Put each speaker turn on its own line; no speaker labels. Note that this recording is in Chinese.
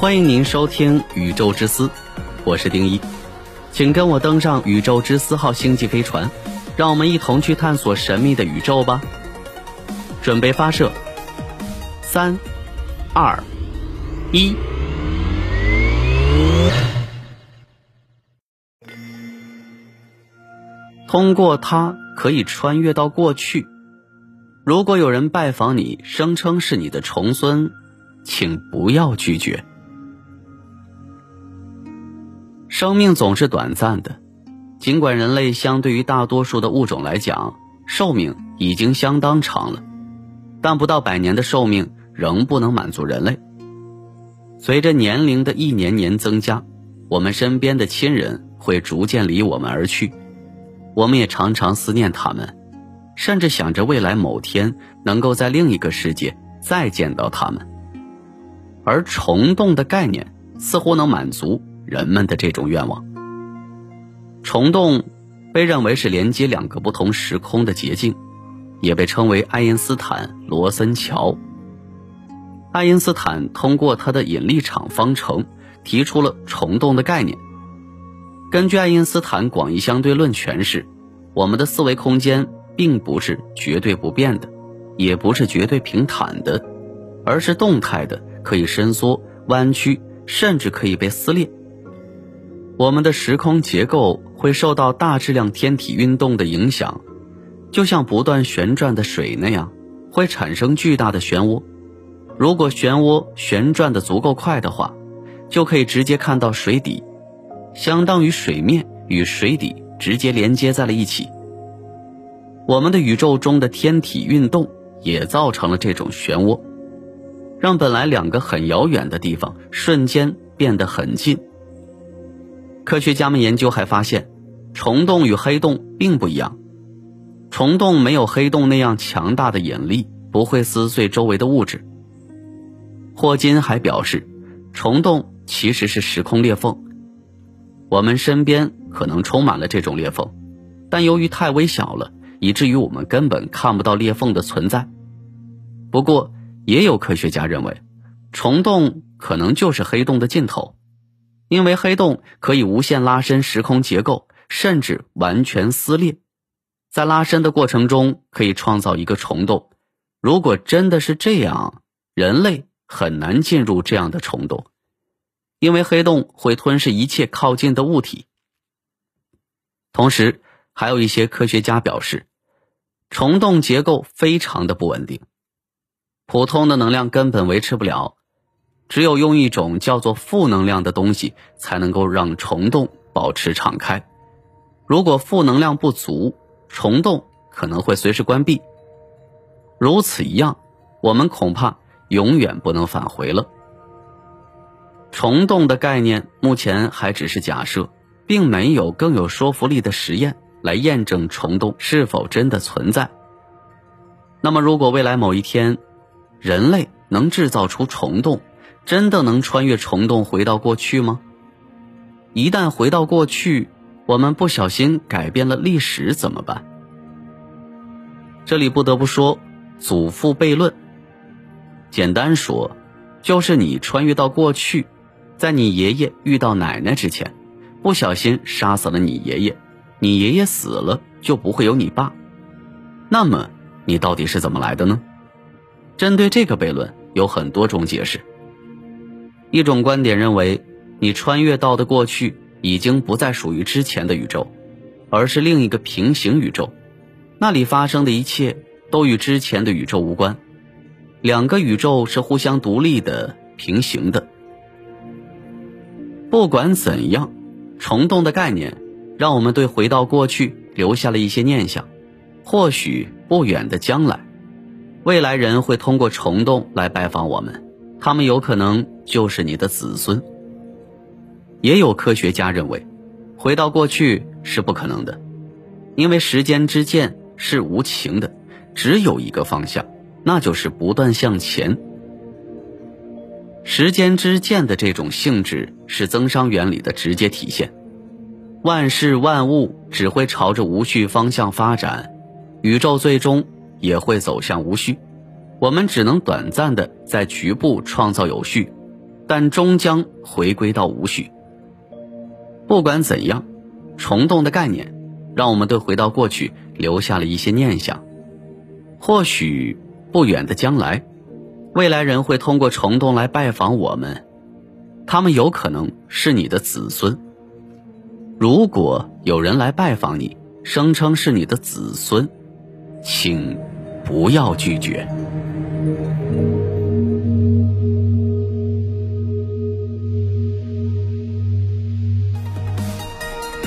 欢迎您收听《宇宙之思》，我是丁一，请跟我登上宇宙之思号星际飞船，让我们一同去探索神秘的宇宙吧。准备发射，三、二、一。通过它可以穿越到过去。如果有人拜访你，声称是你的重孙，请不要拒绝。生命总是短暂的，尽管人类相对于大多数的物种来讲，寿命已经相当长了，但不到百年的寿命仍不能满足人类。随着年龄的一年年增加，我们身边的亲人会逐渐离我们而去。我们也常常思念他们，甚至想着未来某天能够在另一个世界再见到他们。而虫洞的概念似乎能满足人们的这种愿望。虫洞被认为是连接两个不同时空的捷径，也被称为爱因斯坦罗森桥。爱因斯坦通过他的引力场方程提出了虫洞的概念。根据爱因斯坦广义相对论诠释，我们的四维空间并不是绝对不变的，也不是绝对平坦的，而是动态的，可以伸缩、弯曲，甚至可以被撕裂。我们的时空结构会受到大质量天体运动的影响，就像不断旋转的水那样，会产生巨大的漩涡。如果漩涡旋转的足够快的话，就可以直接看到水底。相当于水面与水底直接连接在了一起。我们的宇宙中的天体运动也造成了这种漩涡，让本来两个很遥远的地方瞬间变得很近。科学家们研究还发现，虫洞与黑洞并不一样，虫洞没有黑洞那样强大的引力，不会撕碎周围的物质。霍金还表示，虫洞其实是时空裂缝。我们身边可能充满了这种裂缝，但由于太微小了，以至于我们根本看不到裂缝的存在。不过，也有科学家认为，虫洞可能就是黑洞的尽头，因为黑洞可以无限拉伸时空结构，甚至完全撕裂。在拉伸的过程中，可以创造一个虫洞。如果真的是这样，人类很难进入这样的虫洞。因为黑洞会吞噬一切靠近的物体。同时，还有一些科学家表示，虫洞结构非常的不稳定，普通的能量根本维持不了，只有用一种叫做负能量的东西才能够让虫洞保持敞开。如果负能量不足，虫洞可能会随时关闭。如此一样，我们恐怕永远不能返回了。虫洞的概念目前还只是假设，并没有更有说服力的实验来验证虫洞是否真的存在。那么，如果未来某一天，人类能制造出虫洞，真的能穿越虫洞回到过去吗？一旦回到过去，我们不小心改变了历史怎么办？这里不得不说祖父悖论。简单说，就是你穿越到过去。在你爷爷遇到奶奶之前，不小心杀死了你爷爷，你爷爷死了就不会有你爸。那么你到底是怎么来的呢？针对这个悖论有很多种解释。一种观点认为，你穿越到的过去已经不再属于之前的宇宙，而是另一个平行宇宙，那里发生的一切都与之前的宇宙无关，两个宇宙是互相独立的、平行的。不管怎样，虫洞的概念让我们对回到过去留下了一些念想。或许不远的将来，未来人会通过虫洞来拜访我们，他们有可能就是你的子孙。也有科学家认为，回到过去是不可能的，因为时间之箭是无情的，只有一个方向，那就是不断向前。时间之箭的这种性质是增熵原理的直接体现。万事万物只会朝着无序方向发展，宇宙最终也会走向无序。我们只能短暂的在局部创造有序，但终将回归到无序。不管怎样，虫洞的概念让我们对回到过去留下了一些念想。或许不远的将来，未来人会通过虫洞来拜访我们，他们有可能是你的子孙。如果有人来拜访你，声称是你的子孙，请不要拒绝。